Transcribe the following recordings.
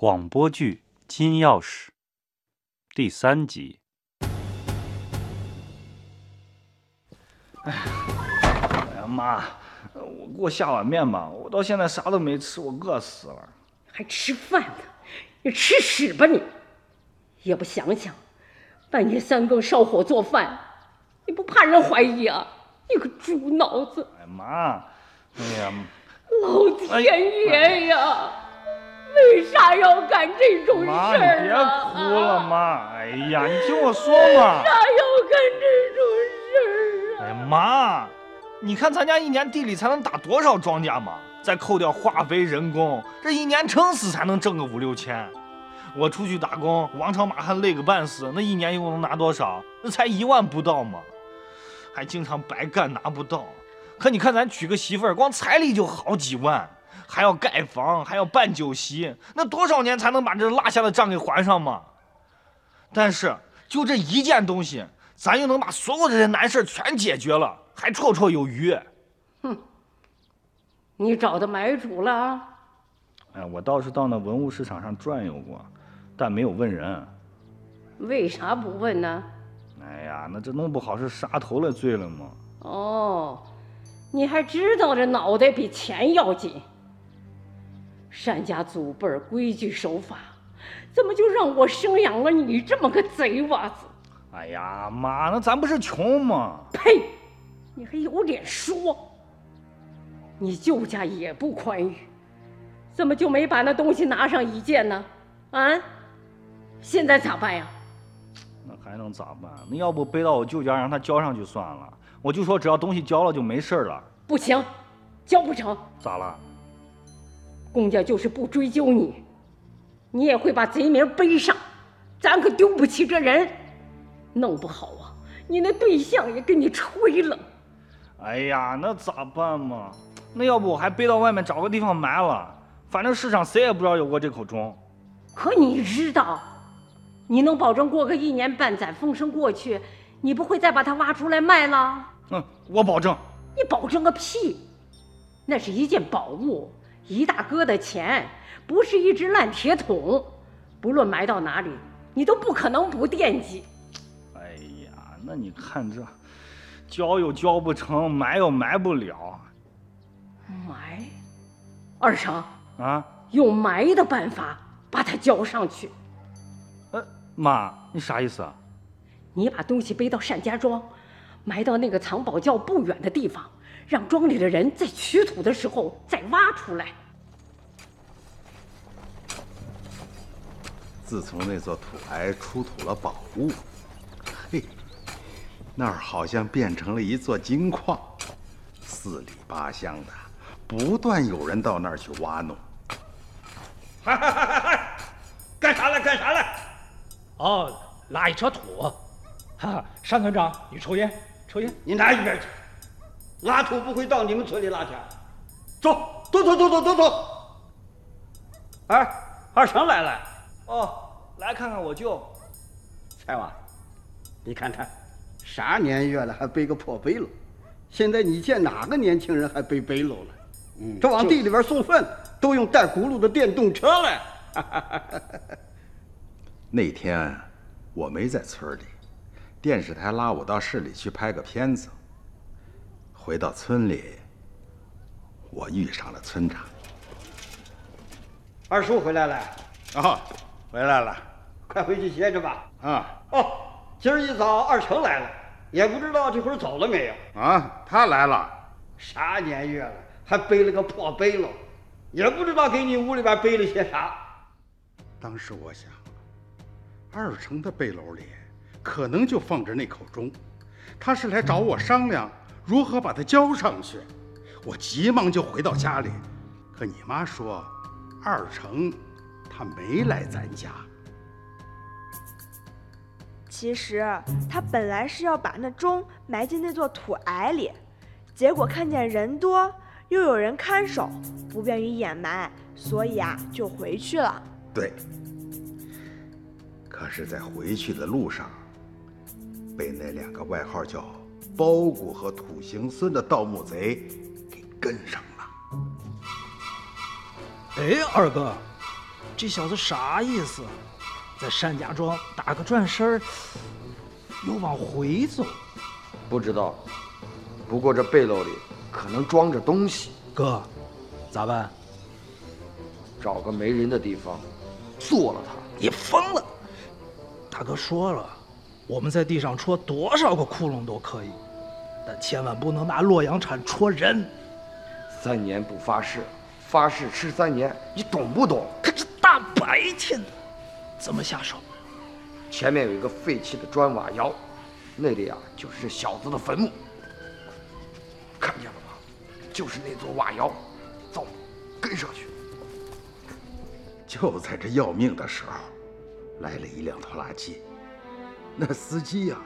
广播剧《金钥匙》第三集。哎呀妈，我给我下碗面吧，我到现在啥都没吃，我饿死了。还吃饭呢？你吃屎吧你！也不想想，半夜三更烧火做饭，你不怕人怀疑啊？你个猪脑子！哎妈，哎呀，老天爷呀！为啥要干这种事妈，你别啊？哭了，妈。哎呀，你听我说嘛。为啥要干这种事儿啊？哎妈，你看咱家一年地里才能打多少庄稼嘛？再扣掉化肥、人工，这一年撑死才能挣个五六千。我出去打工，王朝马汉累个半死，那一年又能拿多少？那才一万不到嘛，还经常白干拿不到。可你看咱娶个媳妇儿，光彩礼就好几万，还要盖房，还要办酒席，那多少年才能把这落下的账给还上嘛？但是就这一件东西，咱又能把所有的这难事儿全解决了，还绰绰有余。哼你找到买主了啊？哎，我倒是到那文物市场上转悠过，但没有问人。为啥不问呢？哎呀，那这弄不好是杀头了罪了吗？哦，你还知道这脑袋比钱要紧。单家祖辈儿规矩守法，怎么就让我生养了你这么个贼娃子？哎呀妈，那咱不是穷吗？呸！你还有脸说？你舅家也不宽裕，怎么就没把那东西拿上一件呢？啊？现在咋办呀？那还能咋办？那要不背到我舅家让他交上去算了。我就说只要东西交了就没事儿了。不行，交不成，咋了？公家就是不追究你，你也会把贼名背上，咱可丢不起这人。弄不好啊，你那对象也跟你吹了。哎呀，那咋办嘛？那要不我还背到外面找个地方埋了？反正世上谁也不知道有过这口钟。可你知道，你能保证过个一年半载，风声过去，你不会再把它挖出来卖了？嗯，我保证。你保证个屁！那是一件宝物，一大哥的钱，不是一只烂铁桶。不论埋到哪里，你都不可能不惦记。哎呀，那你看这，交又交不成，埋又埋不了。埋，二成啊，用埋的办法把它交上去。呃，妈，你啥意思啊？你把东西背到单家庄，埋到那个藏宝窖不远的地方，让庄里的人在取土的时候再挖出来。自从那座土台出土了宝物，嘿，那儿好像变成了一座金矿，四里八乡的，不断有人到那儿去挖弄。嗨嗨嗨嗨嗨，干啥来？干啥来？哦，拉一车土。哈，单团长，你抽烟？抽烟？你拿一边去！拉土不会到你们村里拉去。走，走走走走走走。哎，二成来了。哦，来看看我舅。蔡娃，你看他，啥年月了还背个破背篓？现在你见哪个年轻人还背背篓了？嗯，这往地里边送粪都用带轱辘的电动车了。那天我没在村里，电视台拉我到市里去拍个片子。回到村里，我遇上了村长。二叔回来了。哦，回来了，快回去歇着吧。啊，哦，今儿一早二成来了，也不知道这会儿走了没有。啊，他来了。啥年月了，还背了个破背篓，也不知道给你屋里边背了些啥。当时我想，二成的背篓里可能就放着那口钟，他是来找我商量如何把它交上去。我急忙就回到家里，可你妈说，二成他没来咱家。其实他本来是要把那钟埋进那座土崖里，结果看见人多，又有人看守，不便于掩埋，所以啊就回去了。对。可是，在回去的路上，被那两个外号叫“包谷”和“土行孙”的盗墓贼给跟上了。哎，二哥，这小子啥意思？在单家庄打个转身儿，又往回走。不知道，不过这背篓里可能装着东西，哥，咋办？找个没人的地方，做了他。你疯了！大哥说了，我们在地上戳多少个窟窿都可以，但千万不能拿洛阳铲戳人。三年不发誓，发誓吃三年，你懂不懂？可这大白天的，怎么下手？前面有一个废弃的砖瓦窑，那里啊就是这小子的坟墓。看见了吗？就是那座瓦窑。走，跟上去。就在这要命的时候，来了一辆拖拉机。那司机呀、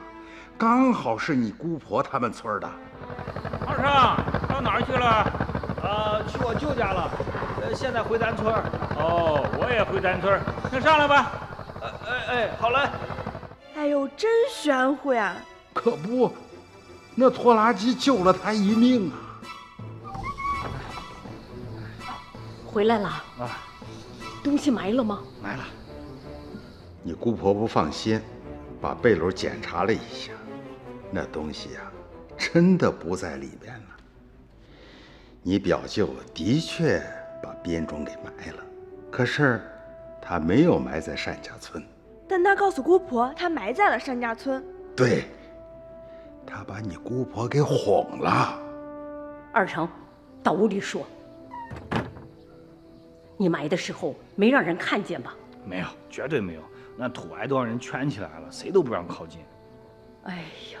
刚好是你姑婆他们村的。二成到哪儿去了？呃，去我舅家了。呃，现在回咱村。哦，我也回咱村儿。那上来吧。呃，哎哎，好嘞。哎呦，真玄乎呀！可不，那拖拉机救了他一命啊！回来了，啊，东西埋了吗？埋了。你姑婆不放心，把背篓检查了一下，那东西呀、真的不在里面了。你表舅的确把编钟给埋了，可是他没有埋在单家村。但他告诉姑婆，他埋在了单家村。对，他把你姑婆给哄了。二成，到屋里说。你埋的时候没让人看见吧？没有，绝对没有。那土矮都让人圈起来了，谁都不让靠近。哎呀，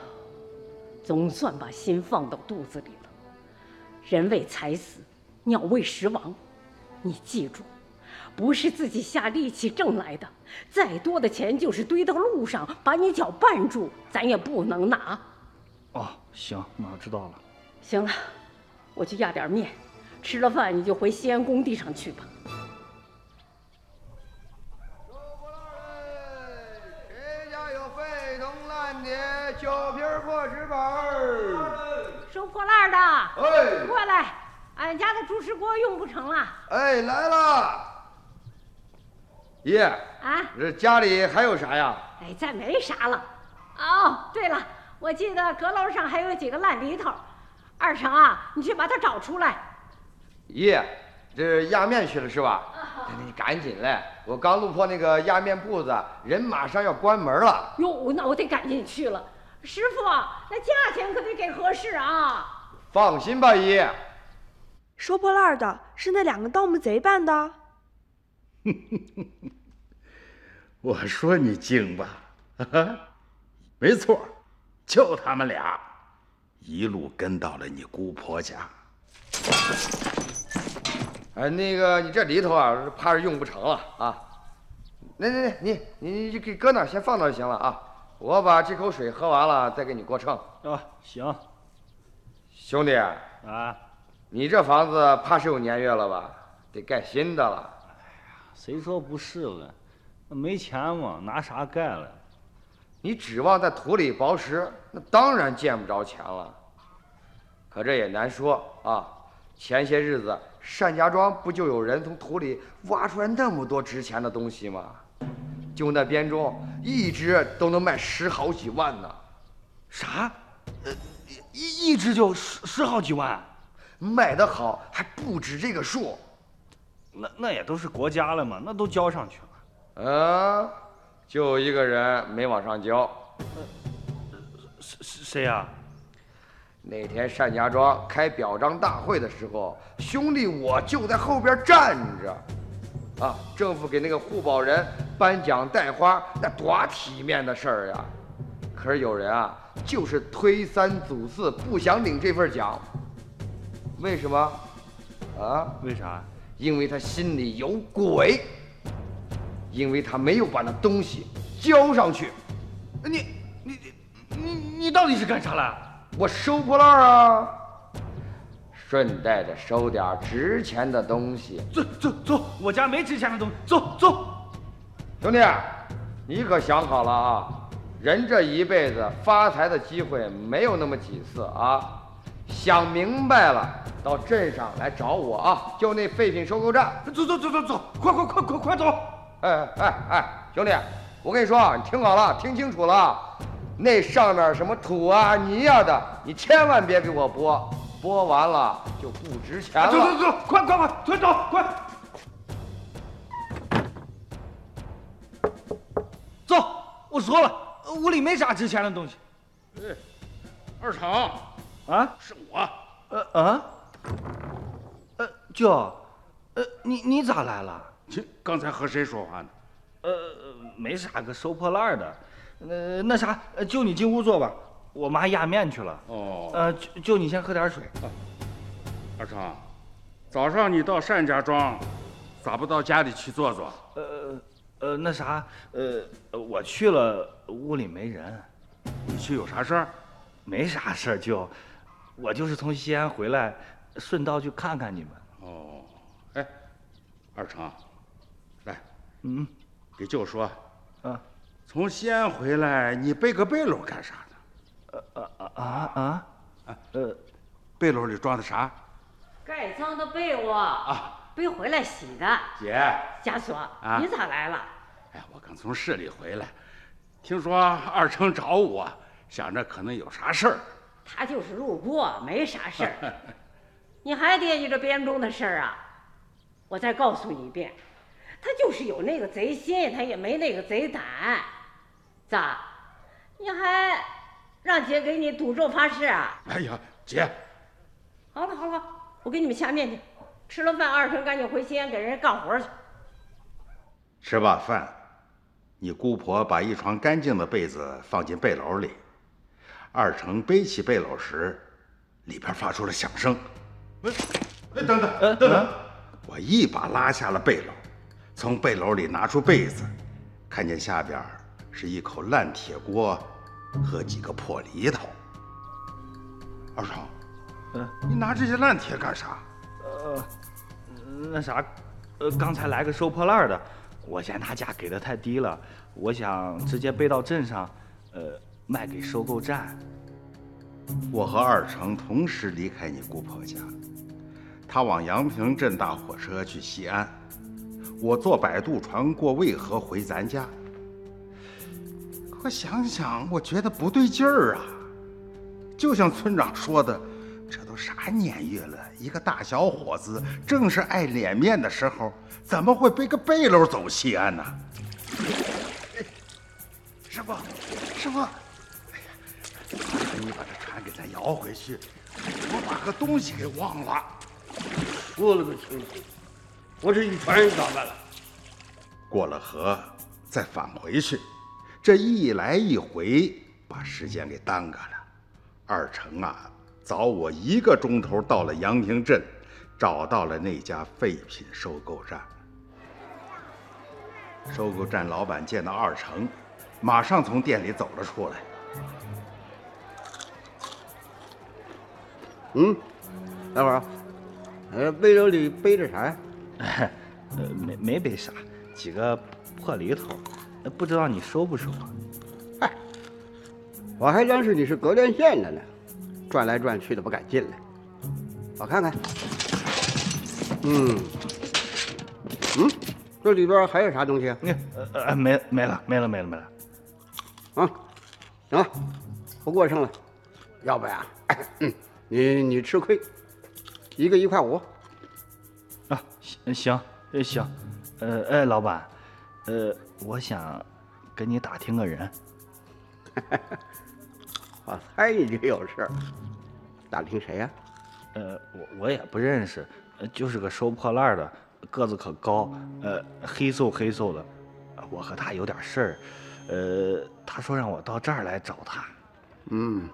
总算把心放到肚子里了。人为财死，鸟为食亡。你记住，不是自己下力气挣来的，再多的钱就是堆到路上，把你脚绊住，咱也不能拿。哦，行，那我知道了。行了，我去压点面，吃了饭你就回西安工地上去吧。谁家有废铜烂铁、酒瓶板儿？收破烂的，哎过来，俺家的猪食锅用不成了哎，来了。爷，啊！这家里还有啥呀？哎，再没啥了。哦，对了，我记得阁楼上还有几个烂梨头，二成啊，你去把它找出来。爷，这压面去了是吧？你赶紧嘞，我刚路过那个压面铺子，人马上要关门了。哟，那我得赶紧去了。师傅，那价钱可得给合适啊。放心吧，姨。收破烂的是那两个盗墓贼办的。我说你精吧，没错，就他们俩，一路跟到了你姑婆家。哎，那个你这里头啊，怕是用不成了啊。那那那，你你你给搁那儿先放那儿就行了啊。我把这口水喝完了，再给你过秤。啊，行。兄弟，啊，你这房子怕是有年月了吧？得盖新的了。哎呀谁说不是了？那没钱嘛，拿啥盖了？你指望在土里刨食，那当然见不着钱了。可这也难说啊。前些日子，单家庄不就有人从土里挖出来那么多值钱的东西吗？就那编钟，一只都能卖十好几万呢。啥？呃，一一只就十十好几万？卖得好还不止这个数。那那也都是国家了嘛，那都交上去了。嗯，就一个人没往上交。谁谁谁呀？那天单家庄开表彰大会的时候，兄弟我就在后边站着。啊，政府给那个护保人颁奖带花，那多体面的事儿呀！可是有人啊，就是推三阻四，不想领这份奖。为什么？啊？为啥？因为他心里有鬼，因为他没有把那东西交上去。你你你你你到底是干啥了？我收破烂啊，顺带着收点值钱的东西。走走走，我家没值钱的东西，走走。兄弟，你可想好了啊！人这一辈子发财的机会没有那么几次啊！想明白了，到镇上来找我啊！就那废品收购站。走走走走走，快快快快快走！哎哎哎，兄弟，我跟你说啊，你听好了，听清楚了啊，那上面什么土啊、泥啊、的，你千万别给我拨，拨完了就不值钱了。走走走，快快快，快走，快！走，我说了，屋里没啥值钱的东西。二成，啊？是我。呃啊？呃，舅，呃，你你咋来了？这，刚才和谁说话呢？呃，没啥个收破烂的。呃，那啥，呃舅你进屋坐吧，我妈压面去了。哦，呃，舅舅你先喝点水。二成，早上你到单家庄，咋不到家里去坐坐？呃呃，那啥，呃，我去了，屋里没人，你去有啥事儿？没啥事儿，舅，我就是从西安回来，顺道去看看你们。哦，哎，二成，来，嗯，给舅说，啊从西安回来，你背个背篓干啥呢？啊啊啊啊！呃，被篓里装的啥？盖脏的被窝啊，背回来洗的。姐，家锁，啊你咋来了？哎，我刚从市里回来，听说二成找我，想着可能有啥事儿。他就是路过，没啥事儿。你还惦记着编钟的事儿啊？我再告诉你一遍，他就是有那个贼心，他也没那个贼胆。咋？你还让姐给你赌咒发誓啊？哎呀，姐，好了好了，我给你们下面去。吃了饭，二成赶紧回西安给人家干活去。吃罢饭，你姑婆把一床干净的被子放进背篓里。二成背起背篓时，里边发出了响声。哎，哎，等等，等等！我一把拉下了背篓，从背篓里拿出被子，看见下边是一口烂铁锅和几个破犁头。二成，嗯，你拿这些烂铁干啥？呃，那啥，呃，刚才来个收破烂的，我嫌他价给的太低了，我想直接背到镇上，呃，卖给收购站。我和二成同时离开你姑婆家，他往阳平镇搭火车去西安，我坐摆渡船过渭河回咱家。可想想，我觉得不对劲儿啊！就像村长说的，这都啥年月了，一个大小伙子正是爱脸面的时候，怎么会背个背篓走西安呢？师傅，师傅，你把这船给咱摇回去，我把个东西给忘了。说了个清楚，我这一船人咋办了？过了河，再返回去，这一来一回，把时间给耽搁了。二成啊，早我一个钟头到了阳平镇，找到了那家废品收购站。收购站老板见到二成，马上从店里走了出来。嗯，待会儿啊，呃，背篓里背着啥呀？呃，没没背啥，几个破犁头，呃不知道你收不收啊？我还当是你是隔连县的呢，转来转去的不敢进来。我看看，嗯，嗯，这里边还有啥东西啊？你呃呃没没了没了没了没了。啊，行了，不过剩了，要不呀，嗯，你你吃亏，一个一块五。啊，行行呃行，呃哎，老板，呃，我想跟你打听个人。我猜你就有事儿，打听谁呀、呃，我我也不认识，呃就是个收破烂的，个子可高，呃，黑瘦黑瘦的，呃我和他有点事儿，呃，他说让我到这儿来找他。嗯，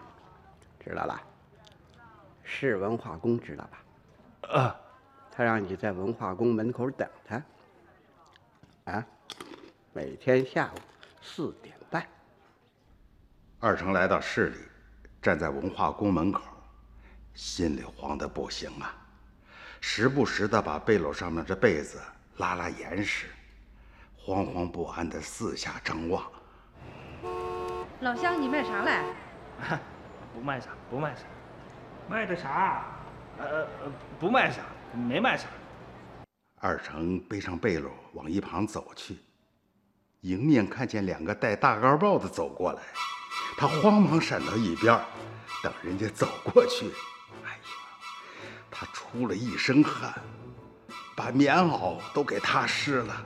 知道了。市文化宫知道吧？啊，他让你在文化宫门口等他。啊，每天下午四点半。二成来到市里，站在文化宫门口，心里慌得不行啊，时不时的把背篓上面这被子拉拉严实，惶惶不安的四下张望。老乡，你卖啥来？不卖啥，不卖啥，卖的啥？呃呃，不卖啥，没卖啥。二成背上背篓往一旁走去，迎面看见两个戴大高帽的走过来，他慌忙闪到一边，等人家走过去。哎呀，他出了一身汗，把棉袄都给他湿了。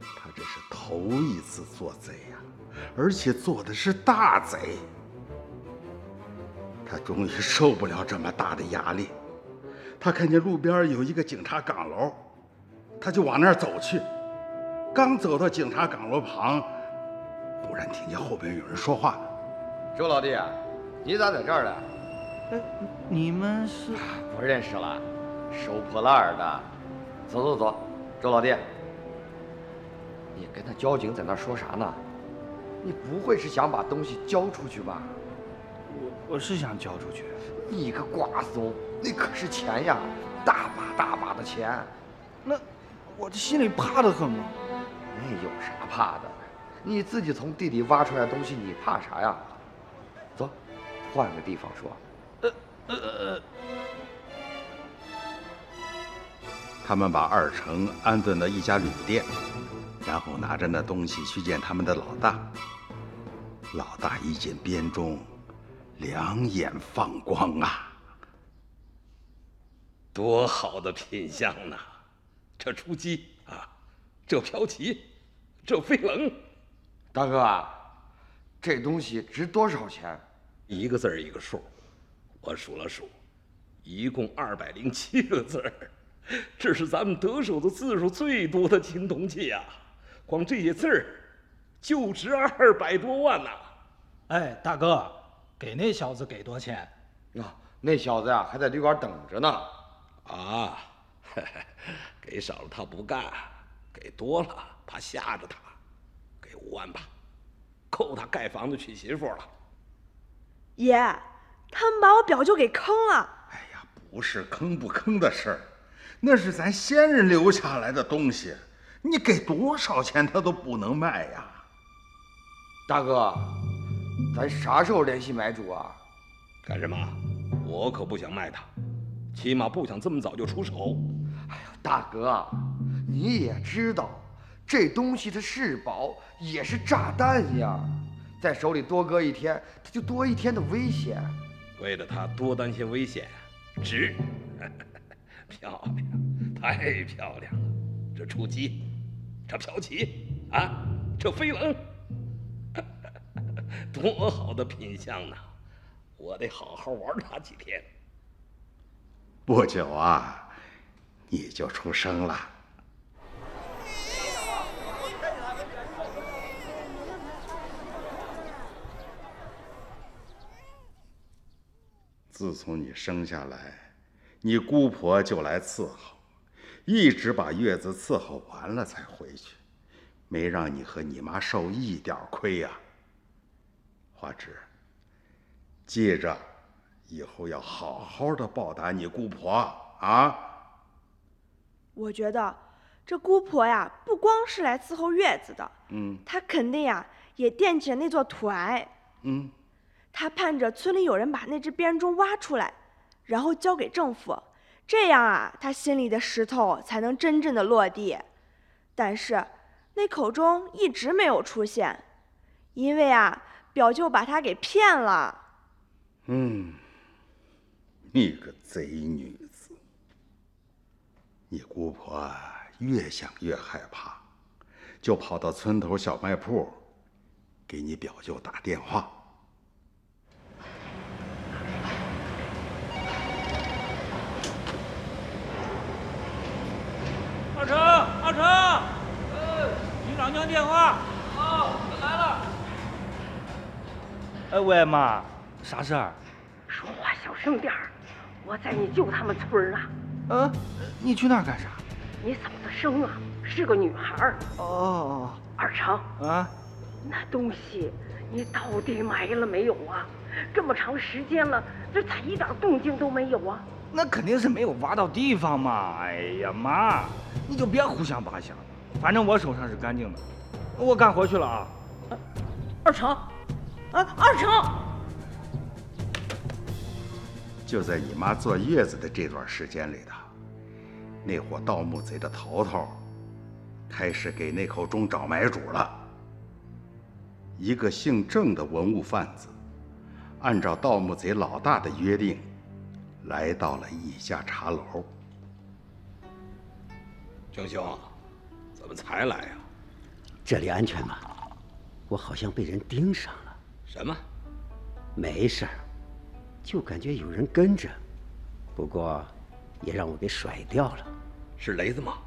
他这是头一次做贼呀，而且做的是大贼。他终于受不了这么大的压力，他看见路边有一个警察岗楼，他就往那儿走去。刚走到警察岗楼旁，忽然听见后边有人说话：“周老弟，你咋在这儿呢？”“哎，你们是？不认识了，收破烂的。走走走，周老弟，你跟那交警在那说啥呢？你不会是想把东西交出去吧？”“我我是想交出去。”“你个瓜怂，那可是钱呀，大把大把的钱。”“那我这心里怕得很嘛。”那有啥怕的？你自己从地里挖出来的东西，你怕啥呀？走，换个地方说。呃呃呃。他们把二成安顿到一家旅店，然后拿着那东西去见他们的老大。老大一见编钟，两眼放光啊！多好的品相呐！这出击啊！这飘旗。这飞棱，大哥啊，这东西值多少钱？一个字儿一个数，我数了数，一共二百零七个字儿。这是咱们得手的字数最多的青铜器啊，光这些字儿就值二百多万呐！哎，大哥，给那小子给多少钱？啊，那小子呀还在旅馆等着呢。啊，给少了他不干，给多了。怕吓着他，给五万吧，够他盖房子娶媳妇了。爷，他们把我表舅给坑了。哎呀，不是坑不坑的事儿，那是咱先人留下来的东西，你给多少钱他都不能卖呀。大哥，咱啥时候联系买主啊？干什么？我可不想卖他，起码不想这么早就出手。哎呀，大哥，你也知道。这东西它是宝，也是炸弹呀，在手里多搁一天，它就多一天的危险。为了它多担些危险，值。漂亮，太漂亮了！这出击，这飘旗啊，这飞棱，多好的品相呐！我得好好玩它几天。不久啊，你就出生了。自从你生下来，你姑婆就来伺候，一直把月子伺候完了才回去，没让你和你妈受一点亏呀。花枝，记着，以后要好好的报答你姑婆啊。我觉得这姑婆呀，不光是来伺候月子的，嗯，她肯定呀也惦记着那座土癌，嗯。他盼着村里有人把那只编钟挖出来，然后交给政府，这样啊，他心里的石头才能真正的落地。但是，那口钟一直没有出现，因为啊，表舅把他给骗了。嗯，你个贼女子！你姑婆越想越害怕，就跑到村头小卖铺，给你表舅打电话。二成，二成，呃，局长娘电话。哦，我来了。哎喂，妈，啥事儿？说话小声点儿，我在你舅他们村呢。嗯，你去那儿干啥？你嫂子生啊，是个女孩儿。哦。二成。啊。那东西你到底埋了没有啊？这么长时间了，这咋一点动静都没有啊？那肯定是没有挖到地方嘛！哎呀妈，你就别胡想八想了。反正我手上是干净的，我干活去了啊。二成，啊，二成！就在你妈坐月子的这段时间里头，那伙盗墓贼的头头开始给那口钟找买主了。一个姓郑的文物贩子，按照盗墓贼老大的约定，来到了一家茶楼。郑兄，怎么才来呀？这里安全吗？我好像被人盯上了。什么？没事儿，就感觉有人跟着，不过也让我给甩掉了。是雷子吗？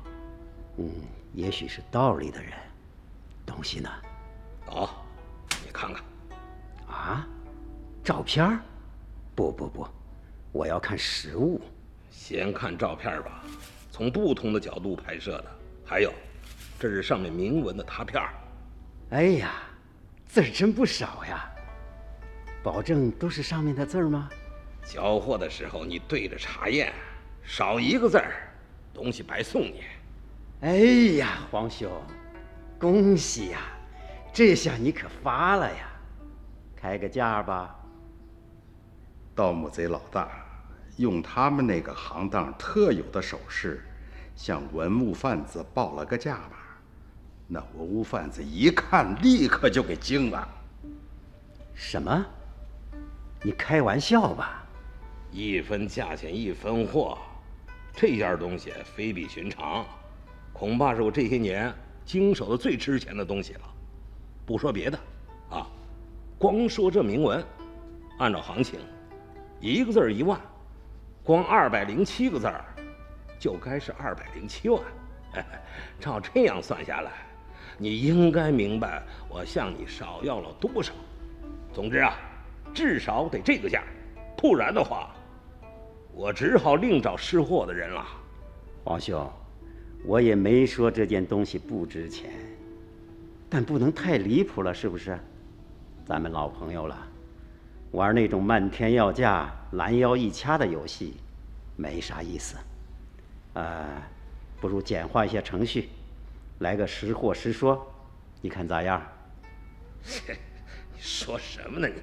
嗯，也许是道里的人。东西呢？哦，你看看。啊？照片？不不不，我要看实物。先看照片吧，从不同的角度拍摄的。还有，这是上面铭文的拓片儿。哎呀，字儿真不少呀！保证都是上面的字儿吗？交货的时候你对着查验，少一个字儿，东西白送你。哎呀，皇兄，恭喜呀！这下你可发了呀！开个价吧。盗墓贼老大用他们那个行当特有的手势，向文物贩子报了个价码。那文物贩子一看，立刻就给惊了。什么？你开玩笑吧？一分价钱一分货，这件东西非比寻常，恐怕是我这些年经手的最值钱的东西了。不说别的，啊，光说这铭文，按照行情，一个字儿一万，光二百零七个字儿，就该是二百零七万。照这样算下来，你应该明白我向你少要了多少。总之啊，至少得这个价，不然的话，我只好另找识货的人了。皇兄，我也没说这件东西不值钱，但不能太离谱了，是不是？咱们老朋友了，玩那种漫天要价、拦腰一掐的游戏，没啥意思。呃，不如简化一下程序，来个实货实说，你看咋样？你说什么呢你？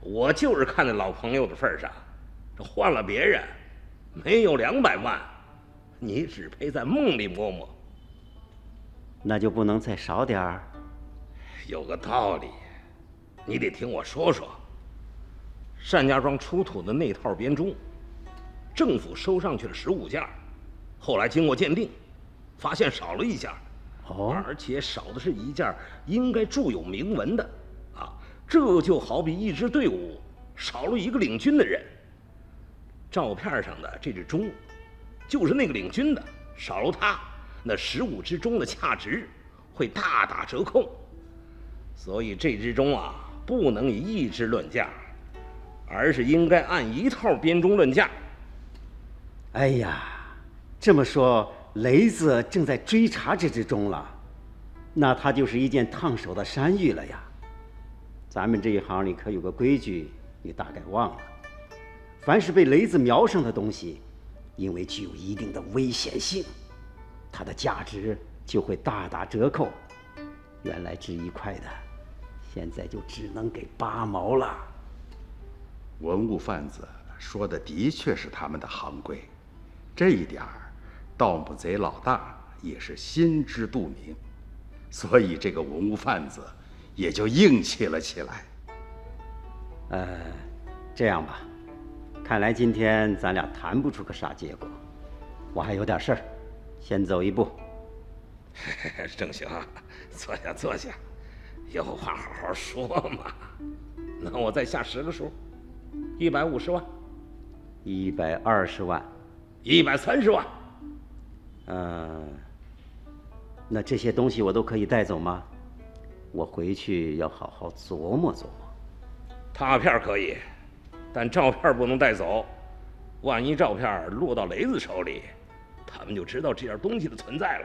我就是看在老朋友的份上，这换了别人，没有两百万，你只配在梦里摸摸。那就不能再少点儿？有个道理，你得听我说说。单家庄出土的那套编钟，政府收上去了十五件，后来经过鉴定，发现少了一件，哦，而且少的是一件应该铸有铭文的。啊这就好比一支队伍少了一个领军的人。照片上的这只钟，就是那个领军的，少了他，那十五只钟的价值会大打折扣。所以这只钟啊，不能以一只论价，而是应该按一套编钟论价。哎呀，这么说，雷子正在追查这只钟了，那他就是一件烫手的山芋了呀。咱们这一行里可有个规矩，你大概忘了：凡是被雷子瞄上的东西，因为具有一定的危险性，它的价值就会大打折扣。原来值一块的，现在就只能给八毛了。文物贩子说的的确是他们的行规，这一点儿，盗墓贼老大也是心知肚明，所以这个文物贩子。也就硬气了起来。呃，这样吧，看来今天咱俩谈不出个啥结果。我还有点事儿，先走一步。正行，坐下坐下，有话好好说嘛。那我再下十个数，一百五十万，一百二十万，一百三十万。嗯，那这些东西我都可以带走吗？我回去要好好琢磨琢磨。拓片可以，但照片不能带走。万一照片落到雷子手里，他们就知道这件东西的存在了。